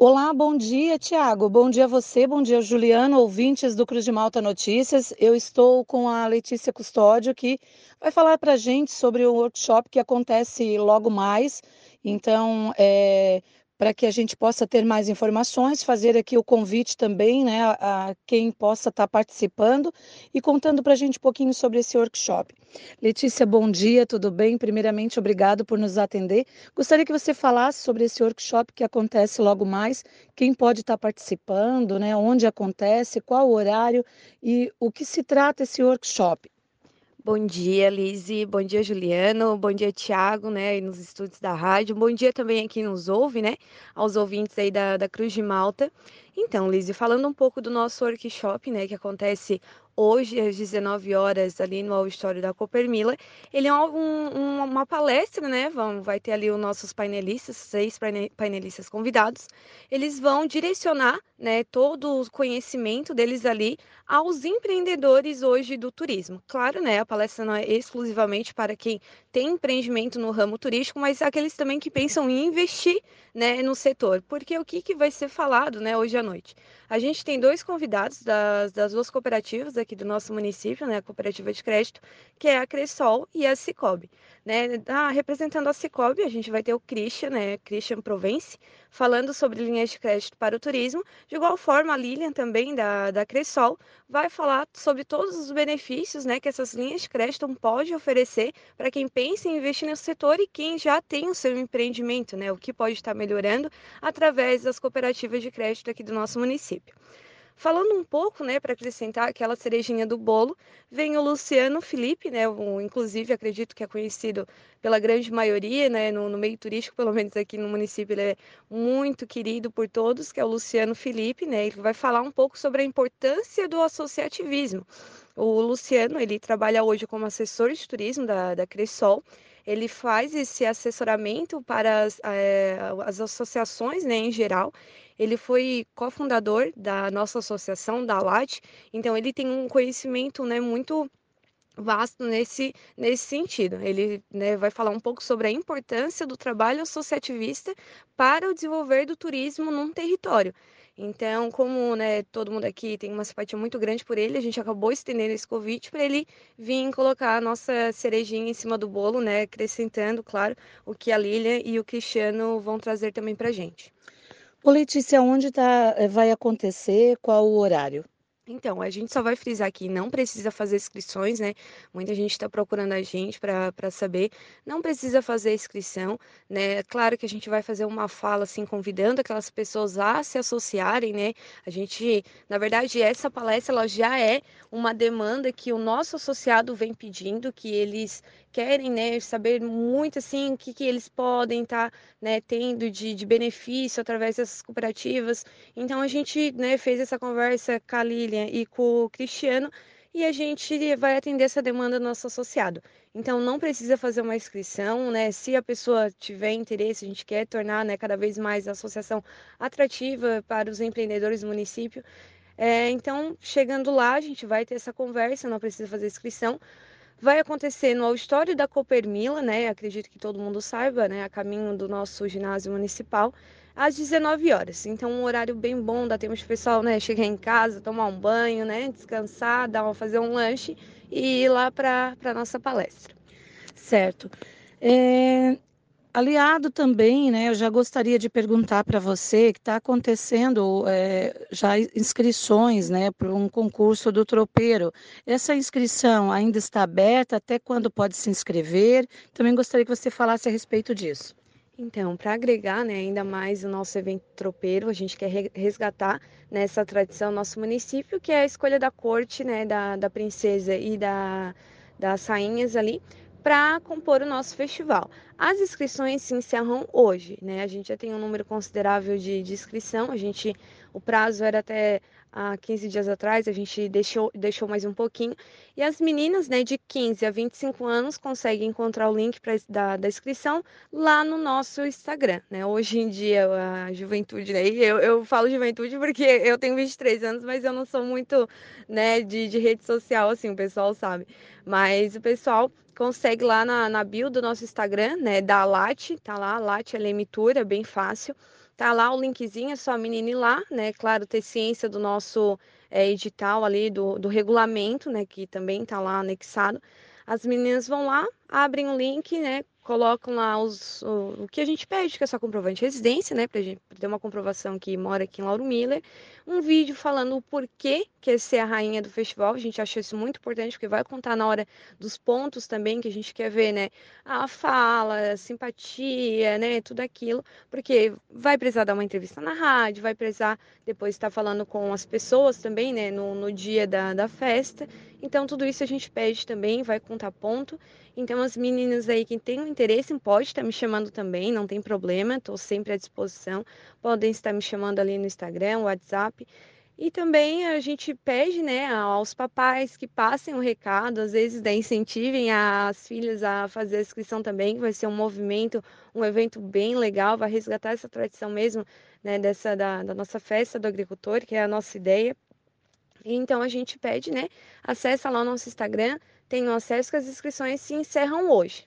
Olá, bom dia, Tiago. Bom dia a você, bom dia, Juliano, ouvintes do Cruz de Malta Notícias. Eu estou com a Letícia Custódio, que vai falar para a gente sobre o workshop que acontece logo mais. Então, é, para que a gente possa ter mais informações, fazer aqui o convite também, né, a, quem possa estar tá participando e contando para a gente um pouquinho sobre esse workshop. Letícia, bom dia, tudo bem? Primeiramente, obrigado por nos atender. Gostaria que você falasse sobre esse workshop que acontece logo mais, quem pode estar tá participando, né, onde acontece, qual o horário e o que se trata esse workshop. Bom dia, Lise. Bom dia, Juliano. Bom dia, Tiago, né, aí nos estúdios da rádio. Bom dia também a quem nos ouve, né, aos ouvintes aí da, da Cruz de Malta. Então, Lise, falando um pouco do nosso workshop, né, que acontece hoje às 19 horas ali no auditório da Copermila. Ele é um, um, uma palestra, né? Vão, vai ter ali os nossos painelistas, seis painelistas convidados. Eles vão direcionar, né, todo o conhecimento deles ali aos empreendedores hoje do turismo. Claro, né, a palestra não é exclusivamente para quem tem empreendimento no ramo turístico, mas aqueles também que pensam em investir, né, no setor. Porque o que, que vai ser falado, né, hoje à noite? A gente tem dois convidados das, das duas cooperativas aqui do nosso município, né, a cooperativa de crédito, que é a Cressol e a Cicobi. Né? Ah, representando a Cicobi, a gente vai ter o Christian, né, Christian Provence, falando sobre linhas de crédito para o turismo. De igual forma, a Lilian também, da, da Cressol, vai falar sobre todos os benefícios né, que essas linhas de crédito podem oferecer para quem pensa em investir no setor e quem já tem o seu empreendimento, né, o que pode estar melhorando através das cooperativas de crédito aqui do nosso município. Falando um pouco, né, para acrescentar aquela cerejinha do bolo, vem o Luciano Felipe, né, um, inclusive acredito que é conhecido pela grande maioria, né, no, no, meio turístico, pelo menos aqui no município, ele é muito querido por todos, que é o Luciano Felipe, né, ele vai falar um pouco sobre a importância do associativismo. O Luciano, ele trabalha hoje como assessor de turismo da, da Cressol, ele faz esse assessoramento para as, é, as associações né, em geral. Ele foi cofundador da nossa associação, da LAT, então ele tem um conhecimento né, muito vasto nesse, nesse sentido. Ele né, vai falar um pouco sobre a importância do trabalho associativista para o desenvolver do turismo num território. Então, como né, todo mundo aqui tem uma simpatia muito grande por ele, a gente acabou estendendo esse convite para ele vir colocar a nossa cerejinha em cima do bolo, né, acrescentando, claro, o que a Lilian e o Cristiano vão trazer também para a gente. Ô Letícia, onde tá, eh, vai acontecer? Qual o horário? Então, a gente só vai frisar aqui, não precisa fazer inscrições, né? Muita gente está procurando a gente para saber. Não precisa fazer inscrição, né? Claro que a gente vai fazer uma fala, assim, convidando aquelas pessoas a se associarem, né? A gente, na verdade, essa palestra, ela já é uma demanda que o nosso associado vem pedindo, que eles querem, né, saber muito, assim, o que, que eles podem estar, tá, né, tendo de, de benefício através dessas cooperativas. Então, a gente, né, fez essa conversa com a Lilian, e com o Cristiano e a gente vai atender essa demanda do nosso associado. Então não precisa fazer uma inscrição, né? Se a pessoa tiver interesse, a gente quer tornar né, cada vez mais a associação atrativa para os empreendedores do município. É, então, chegando lá, a gente vai ter essa conversa, não precisa fazer inscrição. Vai acontecer no auditório da Copermila, né? Acredito que todo mundo saiba, né? A caminho do nosso ginásio municipal às 19 horas. Então, um horário bem bom, dá tempo de pessoal, né, chegar em casa, tomar um banho, né, descansar, dar uma, fazer um lanche e ir lá para a nossa palestra. Certo. É, aliado também, né, eu já gostaria de perguntar para você que está acontecendo é, já inscrições, né, para um concurso do tropeiro. Essa inscrição ainda está aberta? Até quando pode se inscrever? Também gostaria que você falasse a respeito disso. Então, para agregar né, ainda mais o nosso evento tropeiro, a gente quer resgatar nessa tradição nosso município, que é a escolha da corte, né, da, da princesa e da, das rainhas ali, para compor o nosso festival. As inscrições se encerram hoje, né? A gente já tem um número considerável de, de inscrição, a gente, o prazo era até há 15 dias atrás, a gente deixou, deixou mais um pouquinho. E as meninas né, de 15 a 25 anos conseguem encontrar o link pra, da, da inscrição lá no nosso Instagram. Né? Hoje em dia, a juventude, né? eu, eu falo juventude porque eu tenho 23 anos, mas eu não sou muito né, de, de rede social, assim, o pessoal sabe. Mas o pessoal consegue lá na, na bio do nosso Instagram, né, da Late, tá lá, Late é bem fácil Tá lá o linkzinho, é só a menina ir lá, né? Claro, ter ciência do nosso é, edital ali, do, do regulamento, né? Que também tá lá anexado. As meninas vão lá, abrem o link, né? Colocam lá os, o, o, que a gente pede, que é só comprovante de residência, né? Pra gente ter uma comprovação que mora aqui em Lauro Miller. Um vídeo falando o porquê quer ser a rainha do festival. A gente acha isso muito importante, porque vai contar na hora dos pontos também que a gente quer ver, né? A fala, a simpatia, né? Tudo aquilo. Porque vai precisar dar uma entrevista na rádio, vai precisar depois estar falando com as pessoas também, né? No, no dia da, da festa. Então, tudo isso a gente pede também, vai contar ponto. Então, as meninas aí que têm interesse, pode estar me chamando também, não tem problema, estou sempre à disposição. Podem estar me chamando ali no Instagram, WhatsApp. E também a gente pede né, aos papais que passem o recado, às vezes né, incentivem as filhas a fazer a inscrição também, que vai ser um movimento, um evento bem legal, vai resgatar essa tradição mesmo né, dessa da, da nossa festa do agricultor, que é a nossa ideia. Então a gente pede, né? Acessa lá o nosso Instagram, tenham acesso que as inscrições se encerram hoje.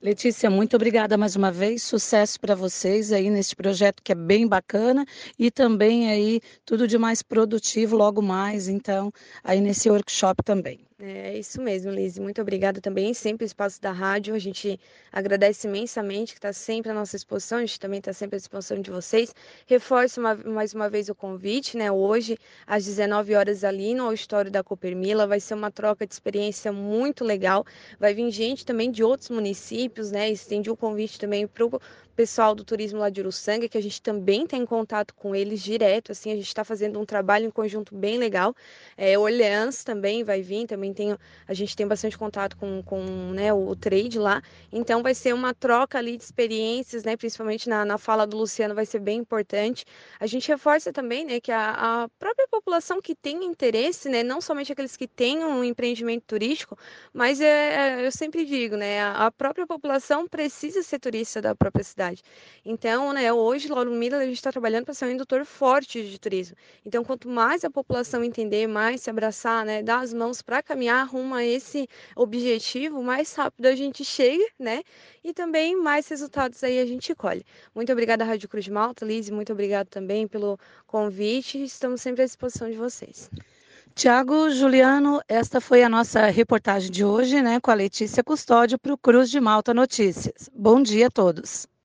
Letícia, muito obrigada mais uma vez. Sucesso para vocês aí neste projeto que é bem bacana e também aí tudo de mais produtivo logo mais, então, aí nesse workshop também. É isso mesmo, Liz. Muito obrigada também. Sempre o espaço da rádio. A gente agradece imensamente que está sempre à nossa disposição. A gente também está sempre à disposição de vocês. Reforço uma, mais uma vez o convite, né? Hoje, às 19 horas, ali no auditório da Copermila, vai ser uma troca de experiência muito legal. Vai vir gente também de outros municípios, né? Estendi o convite também para o pessoal do turismo lá de Uruçanga, que a gente também tem contato com eles direto, assim, a gente está fazendo um trabalho em conjunto bem legal. É, Orleans também vai vir, também tem, a gente tem bastante contato com, com né, o, o trade lá, então vai ser uma troca ali de experiências, né, principalmente na, na fala do Luciano, vai ser bem importante. A gente reforça também, né, que a, a própria população que tem interesse, né, não somente aqueles que têm um empreendimento turístico, mas é, é eu sempre digo, né, a, a própria população precisa ser turista da própria cidade cidade. Então, né, hoje, Lauro Miller, a gente está trabalhando para ser um indutor forte de turismo. Então, quanto mais a população entender, mais se abraçar, né, dar as mãos para caminhar rumo a esse objetivo, mais rápido a gente chega, né, e também mais resultados aí a gente colhe. Muito obrigada, Rádio Cruz de Malta, Liz, muito obrigada também pelo convite. Estamos sempre à disposição de vocês. Tiago Juliano, esta foi a nossa reportagem de hoje, né, com a Letícia Custódio para o Cruz de Malta Notícias. Bom dia a todos.